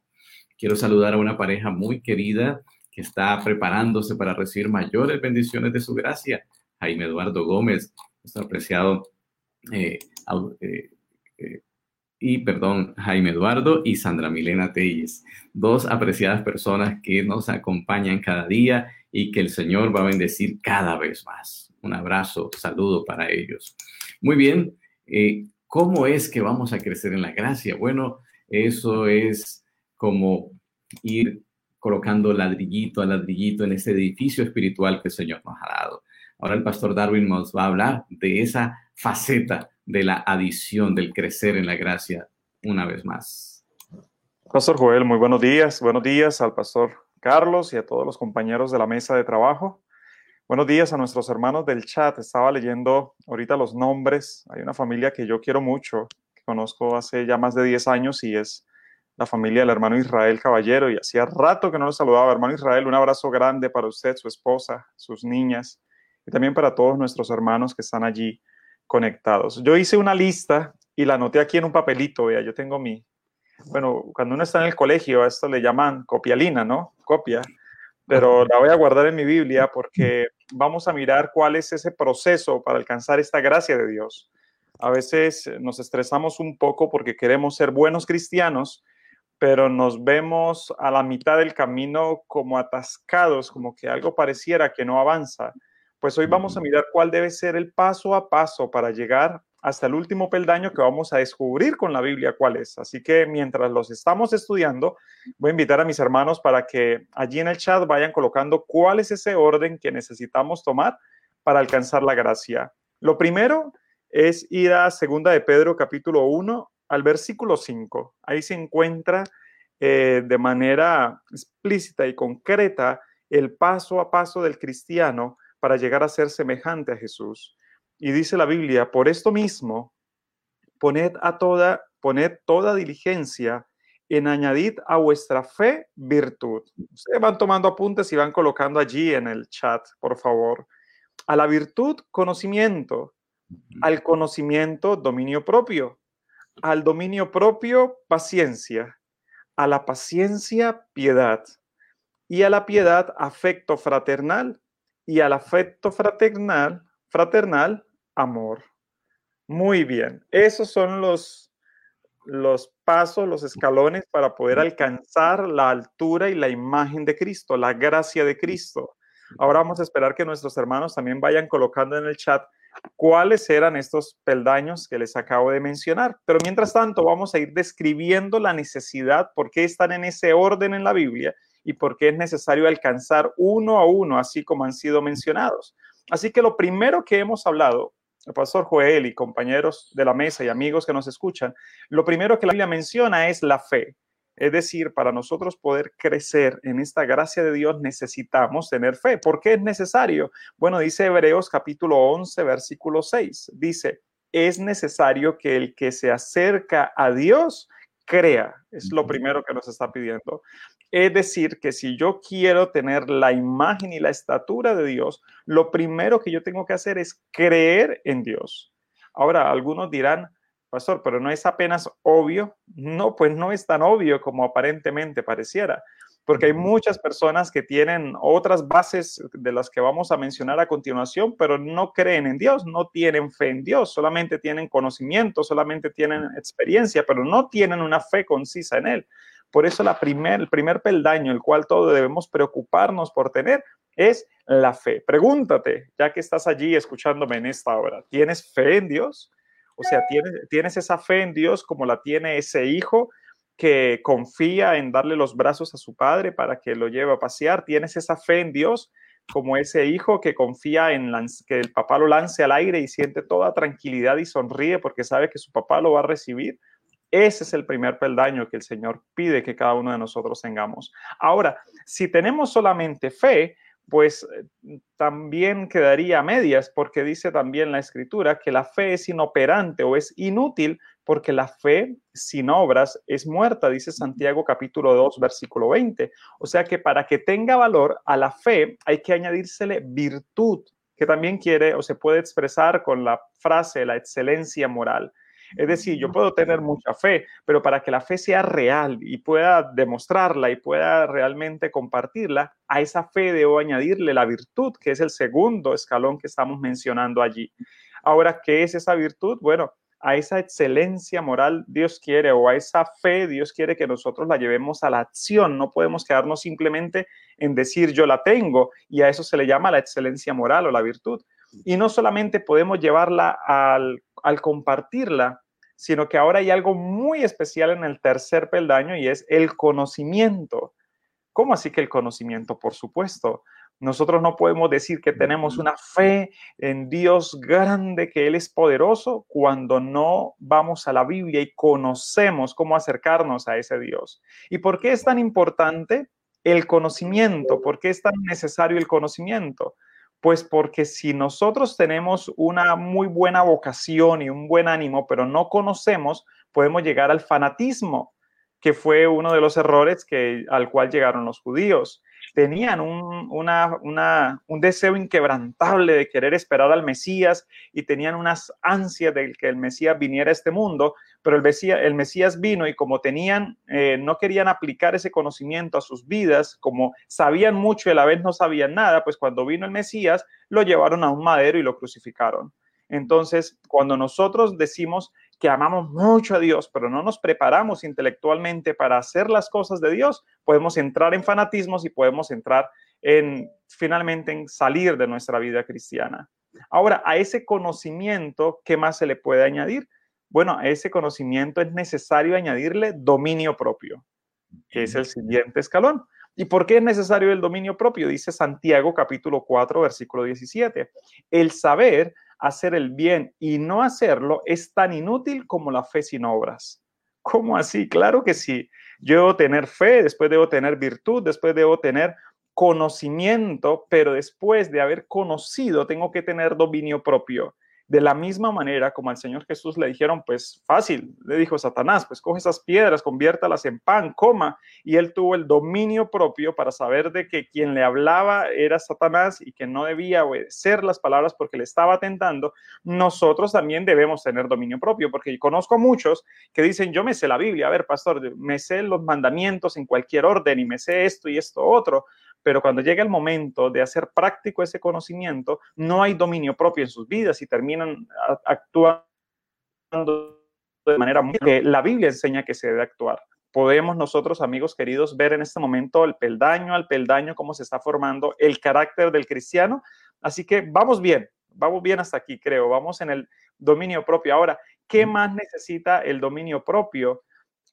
Quiero saludar a una pareja muy querida está preparándose para recibir mayores bendiciones de su gracia. Jaime Eduardo Gómez, nuestro apreciado, eh, eh, eh, y perdón, Jaime Eduardo y Sandra Milena Telles, dos apreciadas personas que nos acompañan cada día y que el Señor va a bendecir cada vez más. Un abrazo, saludo para ellos. Muy bien, ¿cómo es que vamos a crecer en la gracia? Bueno, eso es como ir colocando ladrillito a ladrillito en ese edificio espiritual que el Señor nos ha dado. Ahora el pastor Darwin nos va a hablar de esa faceta de la adición, del crecer en la gracia una vez más. Pastor Joel, muy buenos días. Buenos días al pastor Carlos y a todos los compañeros de la mesa de trabajo. Buenos días a nuestros hermanos del chat. Estaba leyendo ahorita los nombres. Hay una familia que yo quiero mucho, que conozco hace ya más de 10 años y es la familia del hermano Israel Caballero y hacía rato que no lo saludaba. Hermano Israel, un abrazo grande para usted, su esposa, sus niñas y también para todos nuestros hermanos que están allí conectados. Yo hice una lista y la anoté aquí en un papelito, vea, yo tengo mi, bueno, cuando uno está en el colegio, a esto le llaman copialina, ¿no? Copia, pero la voy a guardar en mi Biblia porque vamos a mirar cuál es ese proceso para alcanzar esta gracia de Dios. A veces nos estresamos un poco porque queremos ser buenos cristianos, pero nos vemos a la mitad del camino como atascados, como que algo pareciera que no avanza. Pues hoy vamos a mirar cuál debe ser el paso a paso para llegar hasta el último peldaño que vamos a descubrir con la Biblia cuál es. Así que mientras los estamos estudiando, voy a invitar a mis hermanos para que allí en el chat vayan colocando cuál es ese orden que necesitamos tomar para alcanzar la gracia. Lo primero es ir a Segunda de Pedro capítulo 1 al versículo 5. Ahí se encuentra eh, de manera explícita y concreta el paso a paso del cristiano para llegar a ser semejante a Jesús. Y dice la Biblia, por esto mismo, poned a toda, poned toda diligencia en añadir a vuestra fe virtud. Ustedes van tomando apuntes y van colocando allí en el chat, por favor. A la virtud, conocimiento. Al conocimiento, dominio propio. Al dominio propio, paciencia. A la paciencia, piedad. Y a la piedad, afecto fraternal. Y al afecto fraternal, fraternal, amor. Muy bien, esos son los, los pasos, los escalones para poder alcanzar la altura y la imagen de Cristo, la gracia de Cristo. Ahora vamos a esperar que nuestros hermanos también vayan colocando en el chat cuáles eran estos peldaños que les acabo de mencionar. Pero mientras tanto, vamos a ir describiendo la necesidad, por qué están en ese orden en la Biblia y por qué es necesario alcanzar uno a uno, así como han sido mencionados. Así que lo primero que hemos hablado el pastor Joel y compañeros de la mesa y amigos que nos escuchan, lo primero que la Biblia menciona es la fe. Es decir, para nosotros poder crecer en esta gracia de Dios necesitamos tener fe. ¿Por qué es necesario? Bueno, dice Hebreos capítulo 11, versículo 6. Dice, es necesario que el que se acerca a Dios crea. Es lo primero que nos está pidiendo. Es decir, que si yo quiero tener la imagen y la estatura de Dios, lo primero que yo tengo que hacer es creer en Dios. Ahora, algunos dirán, pastor, pero no es apenas obvio. No, pues no es tan obvio como aparentemente pareciera, porque hay muchas personas que tienen otras bases de las que vamos a mencionar a continuación, pero no creen en Dios, no tienen fe en Dios, solamente tienen conocimiento, solamente tienen experiencia, pero no tienen una fe concisa en Él. Por eso la primer, el primer peldaño, el cual todos debemos preocuparnos por tener, es la fe. Pregúntate, ya que estás allí escuchándome en esta hora, ¿tienes fe en Dios? O sea, ¿tienes, ¿tienes esa fe en Dios como la tiene ese hijo que confía en darle los brazos a su padre para que lo lleve a pasear? ¿Tienes esa fe en Dios como ese hijo que confía en que el papá lo lance al aire y siente toda tranquilidad y sonríe porque sabe que su papá lo va a recibir? Ese es el primer peldaño que el Señor pide que cada uno de nosotros tengamos. Ahora, si tenemos solamente fe, pues eh, también quedaría a medias, porque dice también la escritura que la fe es inoperante o es inútil, porque la fe sin obras es muerta, dice Santiago capítulo 2, versículo 20. O sea que para que tenga valor a la fe hay que añadírsele virtud, que también quiere o se puede expresar con la frase la excelencia moral. Es decir, yo puedo tener mucha fe, pero para que la fe sea real y pueda demostrarla y pueda realmente compartirla, a esa fe debo añadirle la virtud, que es el segundo escalón que estamos mencionando allí. Ahora, ¿qué es esa virtud? Bueno, a esa excelencia moral Dios quiere o a esa fe Dios quiere que nosotros la llevemos a la acción. No podemos quedarnos simplemente en decir yo la tengo y a eso se le llama la excelencia moral o la virtud. Y no solamente podemos llevarla al, al compartirla, sino que ahora hay algo muy especial en el tercer peldaño y es el conocimiento. ¿Cómo así que el conocimiento? Por supuesto. Nosotros no podemos decir que tenemos una fe en Dios grande, que Él es poderoso, cuando no vamos a la Biblia y conocemos cómo acercarnos a ese Dios. ¿Y por qué es tan importante el conocimiento? ¿Por qué es tan necesario el conocimiento? Pues porque si nosotros tenemos una muy buena vocación y un buen ánimo, pero no conocemos, podemos llegar al fanatismo. que fue uno de los errores que, al cual llegaron los judíos tenían un, un, deseo inquebrantable de querer esperar al Mesías y tenían unas ansias de que el Mesías viniera a este mundo, pero el Mesías, el Mesías vino y como tenían, eh, no querían aplicar ese conocimiento a sus vidas, como sabían mucho y a la vez no sabían nada, pues cuando vino el Mesías lo llevaron a un madero y lo crucificaron. Entonces, cuando nosotros decimos que amamos mucho a Dios, pero no nos preparamos intelectualmente para hacer las cosas de Dios, podemos entrar en fanatismos y podemos entrar en finalmente en salir de nuestra vida cristiana. Ahora, a ese conocimiento, ¿qué más se le puede añadir? Bueno, a ese conocimiento es necesario añadirle dominio propio, que es el siguiente escalón. ¿Y por qué es necesario el dominio propio? Dice Santiago capítulo 4, versículo 17. El saber hacer el bien y no hacerlo es tan inútil como la fe sin obras. ¿Cómo así? Claro que sí. Yo debo tener fe, después debo tener virtud, después debo tener conocimiento, pero después de haber conocido tengo que tener dominio propio. De la misma manera como al Señor Jesús le dijeron, pues fácil, le dijo Satanás, pues coge esas piedras, conviértalas en pan, coma. Y él tuvo el dominio propio para saber de que quien le hablaba era Satanás y que no debía obedecer las palabras porque le estaba tentando. Nosotros también debemos tener dominio propio, porque conozco muchos que dicen, yo me sé la Biblia, a ver, pastor, me sé los mandamientos en cualquier orden y me sé esto y esto otro, pero cuando llega el momento de hacer práctico ese conocimiento, no hay dominio propio en sus vidas y terminan actuando de manera muy... que la Biblia enseña que se debe actuar. Podemos nosotros, amigos queridos, ver en este momento el peldaño al peldaño cómo se está formando el carácter del cristiano. Así que vamos bien, vamos bien hasta aquí, creo. Vamos en el dominio propio. Ahora, ¿qué más necesita el dominio propio?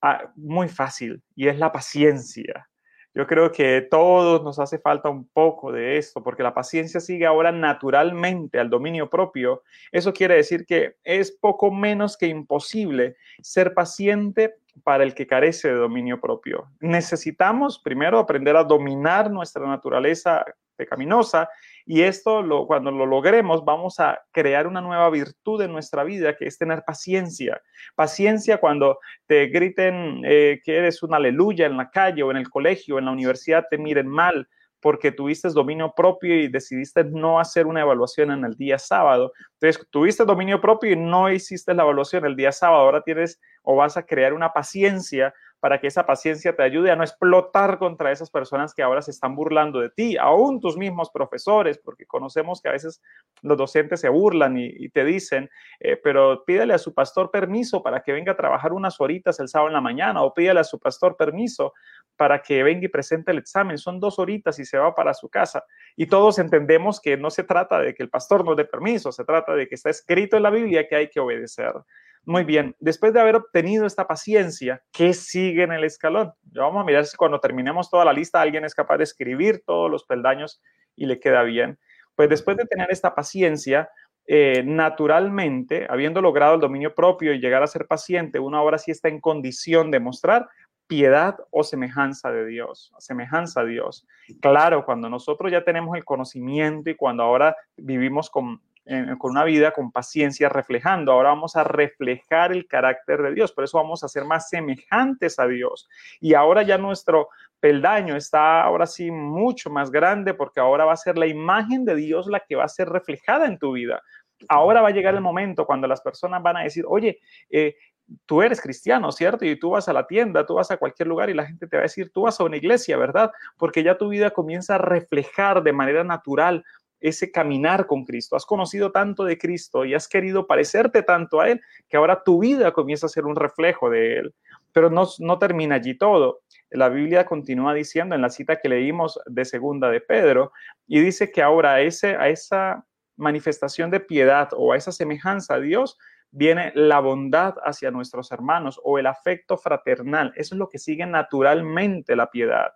Ah, muy fácil, y es la paciencia. Yo creo que todos nos hace falta un poco de esto, porque la paciencia sigue ahora naturalmente al dominio propio. Eso quiere decir que es poco menos que imposible ser paciente para el que carece de dominio propio. Necesitamos primero aprender a dominar nuestra naturaleza pecaminosa y esto lo, cuando lo logremos vamos a crear una nueva virtud en nuestra vida que es tener paciencia. Paciencia cuando te griten eh, que eres un aleluya en la calle o en el colegio, en la universidad te miren mal porque tuviste dominio propio y decidiste no hacer una evaluación en el día sábado. Entonces, tuviste dominio propio y no hiciste la evaluación el día sábado. Ahora tienes o vas a crear una paciencia para que esa paciencia te ayude a no explotar contra esas personas que ahora se están burlando de ti, aún tus mismos profesores, porque conocemos que a veces los docentes se burlan y, te dicen, eh, pero pídele a su pastor permiso para que venga a trabajar unas horitas el sábado en la mañana, o pídele a su pastor permiso para que venga y presente el examen. Son dos horitas y se va para su casa. Y todos entendemos que no se trata de que el pastor nos dé permiso, se trata de que está escrito en la Biblia que hay que obedecer. Muy bien, después de haber obtenido esta paciencia, ¿qué sigue en el escalón? vamos a mirar si cuando terminemos toda la lista alguien es capaz de escribir todos los peldaños y le queda bien. Pues después de tener esta paciencia, eh, naturalmente, habiendo logrado el dominio propio y llegar a ser paciente, uno ahora sí está en condición de mostrar piedad o semejanza de Dios, semejanza a Dios. Claro, cuando nosotros ya tenemos el conocimiento y cuando ahora vivimos con con una vida con paciencia, reflejando. Ahora vamos a reflejar el carácter de Dios, por eso vamos a ser más semejantes a Dios. Y ahora ya nuestro peldaño está ahora sí mucho más grande porque ahora va a ser la imagen de Dios la que va a ser reflejada en tu vida. Ahora va a llegar el momento cuando las personas van a decir, oye, eh, tú eres cristiano, ¿cierto? Y tú vas a la tienda, tú vas a cualquier lugar y la gente te va a decir, tú vas a una iglesia, ¿verdad? Porque ya tu vida comienza a reflejar de manera natural ese caminar con Cristo. Has conocido tanto de Cristo y has querido parecerte tanto a Él que ahora tu vida comienza a ser un reflejo de Él. Pero no, no termina allí todo. La Biblia continúa diciendo en la cita que leímos de segunda de Pedro y dice que ahora ese, a esa manifestación de piedad o a esa semejanza a Dios viene la bondad hacia nuestros hermanos o el afecto fraternal. Eso es lo que sigue naturalmente la piedad.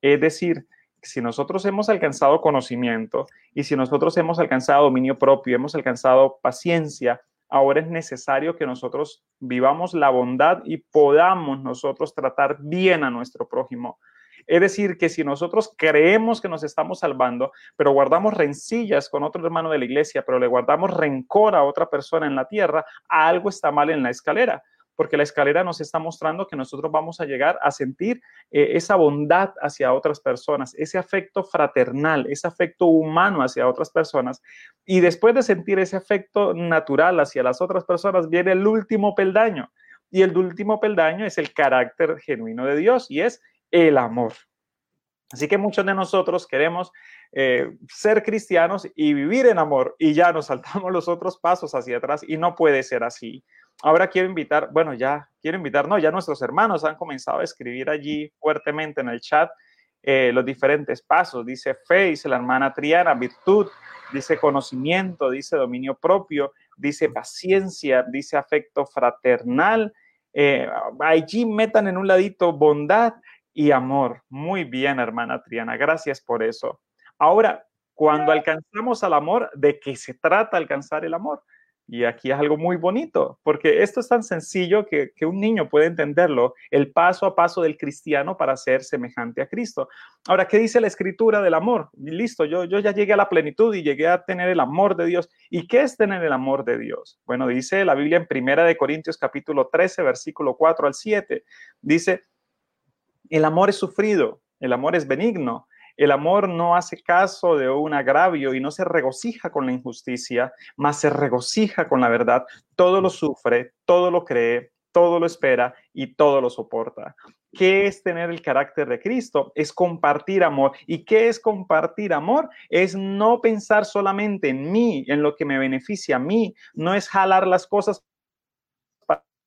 Es decir, si nosotros hemos alcanzado conocimiento y si nosotros hemos alcanzado dominio propio, hemos alcanzado paciencia, ahora es necesario que nosotros vivamos la bondad y podamos nosotros tratar bien a nuestro prójimo. Es decir, que si nosotros creemos que nos estamos salvando, pero guardamos rencillas con otro hermano de la iglesia, pero le guardamos rencor a otra persona en la tierra, algo está mal en la escalera porque la escalera nos está mostrando que nosotros vamos a llegar a sentir eh, esa bondad hacia otras personas, ese afecto fraternal, ese afecto humano hacia otras personas. Y después de sentir ese afecto natural hacia las otras personas, viene el último peldaño. Y el último peldaño es el carácter genuino de Dios y es el amor. Así que muchos de nosotros queremos eh, ser cristianos y vivir en amor y ya nos (laughs) saltamos los otros pasos hacia atrás y no puede ser así. Ahora quiero invitar, bueno, ya quiero invitar, no, ya nuestros hermanos han comenzado a escribir allí fuertemente en el chat eh, los diferentes pasos. Dice fe, dice la hermana Triana, virtud, dice conocimiento, dice dominio propio, dice paciencia, dice afecto fraternal. Eh, allí metan en un ladito bondad y amor. Muy bien, hermana Triana, gracias por eso. Ahora, cuando alcanzamos al amor, ¿de qué se trata alcanzar el amor? Y aquí es algo muy bonito, porque esto es tan sencillo que, un niño puede entenderlo, el paso a paso del cristiano para ser semejante a Cristo. Ahora, ¿qué dice la escritura del amor? listo, yo, yo ya llegué a la plenitud y llegué a tener el amor de Dios. ¿Y qué es tener el amor de Dios? Bueno, dice la Biblia en Primera de Corintios capítulo 13, versículo 4 al 7. Dice, el amor es sufrido, el amor es benigno. El amor no hace caso de un agravio y no se regocija con la injusticia, más se regocija con la verdad. Todo lo sufre, todo lo cree, todo lo espera y todo lo soporta. ¿Qué es tener el carácter de Cristo? Es compartir amor. ¿Y qué es compartir amor? Es no pensar solamente en mí, en lo que me beneficia a mí, no es jalar las cosas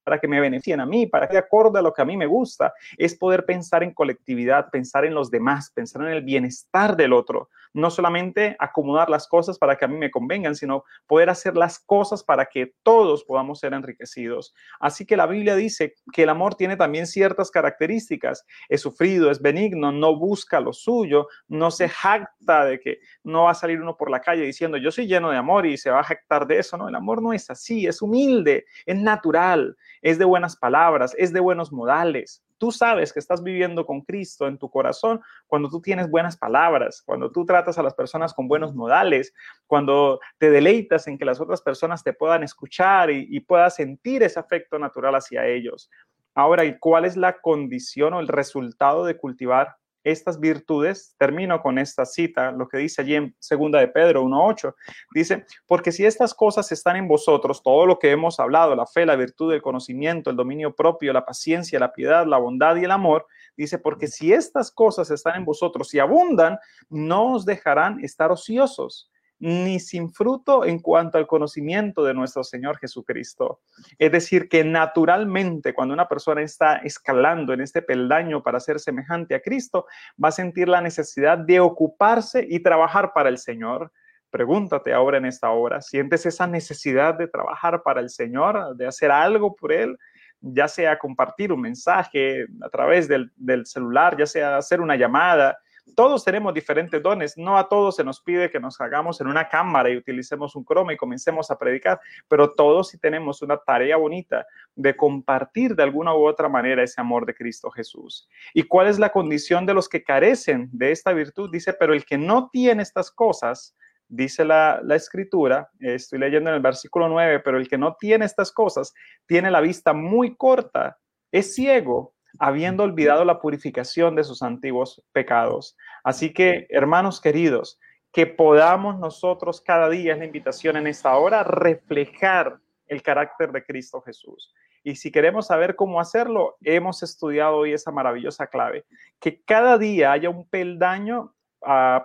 para que me beneficien a mí, para que de acuerdo a lo que a mí me gusta, es poder pensar en colectividad, pensar en los demás, pensar en el bienestar del otro, no solamente acomodar las cosas para que a mí me convengan, sino poder hacer las cosas para que todos podamos ser enriquecidos. Así que la Biblia dice que el amor tiene también ciertas características, es sufrido, es benigno, no busca lo suyo, no se jacta de que no va a salir uno por la calle diciendo yo soy lleno de amor y se va a jactar de eso, no, el amor no es así, es humilde, es natural, es de buenas palabras, es de buenos modales. Tú sabes que estás viviendo con Cristo en tu corazón cuando tú tienes buenas palabras, cuando tú tratas a las personas con buenos modales, cuando te deleitas en que las otras personas te puedan escuchar y, puedas sentir ese afecto natural hacia ellos. Ahora, ¿y cuál es la condición o el resultado de cultivar estas virtudes, termino con esta cita, lo que dice allí en segunda de Pedro 1.8, dice, porque si estas cosas están en vosotros, todo lo que hemos hablado, la fe, la virtud, el conocimiento, el dominio propio, la paciencia, la piedad, la bondad y el amor, dice, porque si estas cosas están en vosotros y abundan, no os dejarán estar ociosos ni sin fruto en cuanto al conocimiento de nuestro Señor Jesucristo. Es decir, que naturalmente cuando una persona está escalando en este peldaño para ser semejante a Cristo, va a sentir la necesidad de ocuparse y trabajar para el Señor. Pregúntate ahora en esta hora, ¿sientes esa necesidad de trabajar para el Señor, de hacer algo por Él? ya sea compartir un mensaje a través del, del celular, ya sea hacer una llamada, todos tenemos diferentes dones, no a todos se nos pide que nos hagamos en una cámara y utilicemos un croma y comencemos a predicar, pero todos sí tenemos una tarea bonita de compartir de alguna u otra manera ese amor de Cristo Jesús. ¿Y cuál es la condición de los que carecen de esta virtud? Dice, pero el que no tiene estas cosas, dice la, la, escritura, estoy leyendo en el versículo 9, pero el que no tiene estas cosas tiene la vista muy corta, es ciego habiendo olvidado la purificación de sus antiguos pecados. Así que, hermanos queridos, que podamos nosotros cada día, es la invitación en esta hora, reflejar el carácter de Cristo Jesús. Y si queremos saber cómo hacerlo, hemos estudiado hoy esa maravillosa clave, que cada día haya un peldaño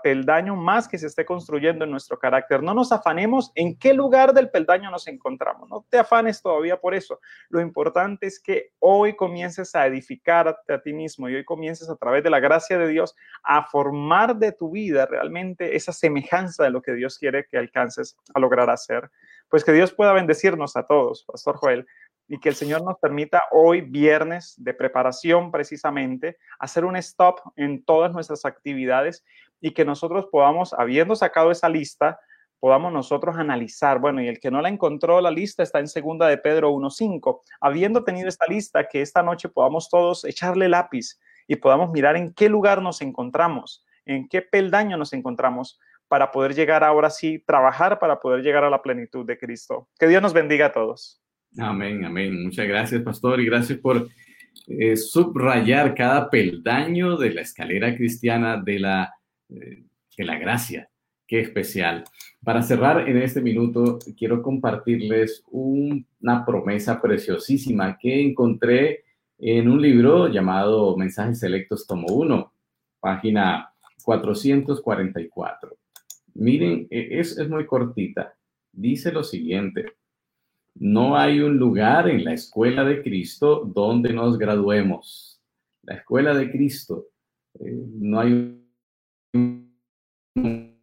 peldaño más que se esté construyendo en nuestro carácter. No nos afanemos en qué lugar del peldaño nos encontramos. No te afanes todavía por eso. Lo importante es que hoy comiences a edificarte a ti mismo y hoy comiences a través de la gracia de Dios a formar de tu vida realmente esa semejanza de lo que Dios quiere que alcances a lograr hacer. Pues que Dios pueda bendecirnos a todos, Pastor Joel y que el Señor nos permita hoy, viernes de preparación precisamente, hacer un stop en todas nuestras actividades y que nosotros podamos, habiendo sacado esa lista, podamos nosotros analizar, bueno, y el que no la encontró la lista está en segunda de Pedro 1.5, habiendo tenido esta lista, que esta noche podamos todos echarle lápiz y podamos mirar en qué lugar nos encontramos, en qué peldaño nos encontramos para poder llegar ahora sí, trabajar para poder llegar a la plenitud de Cristo. Que Dios nos bendiga a todos. Amén, amén. Muchas gracias, pastor, y gracias por eh, subrayar cada peldaño de la escalera cristiana de la, eh, de la gracia. Qué especial. Para cerrar en este minuto, quiero compartirles una promesa preciosísima que encontré en un libro llamado Mensajes Selectos Tomo 1, página 444. Miren, e, es, es muy cortita. Dice lo siguiente. No hay un lugar en la escuela de Cristo donde nos graduemos. La escuela de Cristo. Eh, no hay un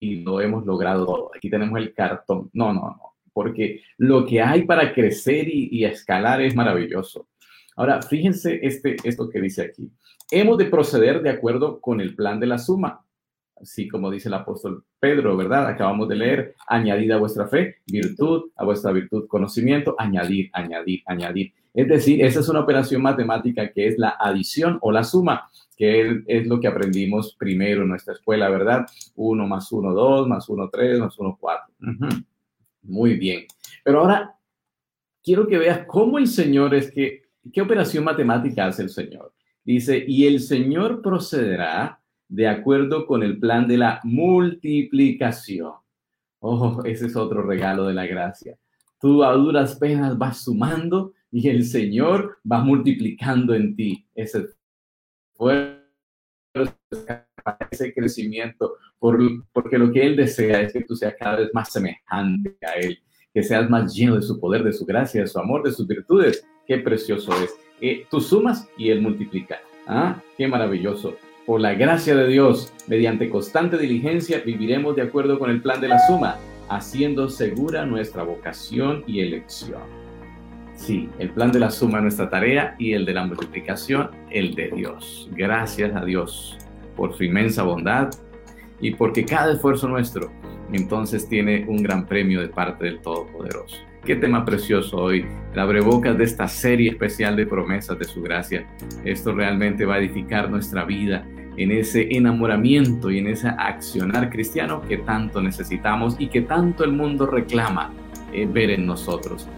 y lo hemos logrado todo. Aquí tenemos el cartón. No, no, no. Porque lo que hay para crecer y, y escalar es maravilloso. Ahora, fíjense este, esto que dice aquí. Hemos de proceder de acuerdo con el plan de la suma así como dice el apóstol Pedro, ¿verdad? Acabamos de leer, añadid a vuestra fe virtud, a vuestra virtud conocimiento, añadir, añadir, añadir. Es decir, esa es una operación matemática que es la adición o la suma, que es, lo que aprendimos primero en nuestra escuela, ¿verdad? Uno más uno, dos, más uno, tres, más uno, cuatro. Muy bien. Pero ahora quiero que veas cómo el Señor es que, ¿qué operación matemática hace el Señor? Dice, y el Señor procederá de acuerdo con el plan de la multiplicación. Oh, ese es otro regalo de la gracia. Tú a duras penas vas sumando y el Señor va multiplicando en ti ese ese crecimiento, porque lo que Él desea es que tú seas cada vez más semejante a Él, que seas más lleno de su poder, de su gracia, de su amor, de sus virtudes. Qué precioso es. Eh, tú sumas y Él multiplica. ¿Ah? Qué maravilloso. Por la gracia de Dios, mediante constante diligencia, viviremos de acuerdo con el plan de la suma, haciendo segura nuestra vocación y elección. Sí, el plan de la suma nuestra tarea y el de la multiplicación, el de Dios. Gracias a Dios por su inmensa bondad y porque cada esfuerzo nuestro entonces tiene un gran premio de parte del Todopoderoso. Qué tema precioso hoy, la abrebocas de esta serie especial de promesas de su gracia. Esto realmente va a edificar nuestra vida en ese enamoramiento y en ese accionar cristiano que tanto necesitamos y que tanto el mundo reclama eh, ver en nosotros.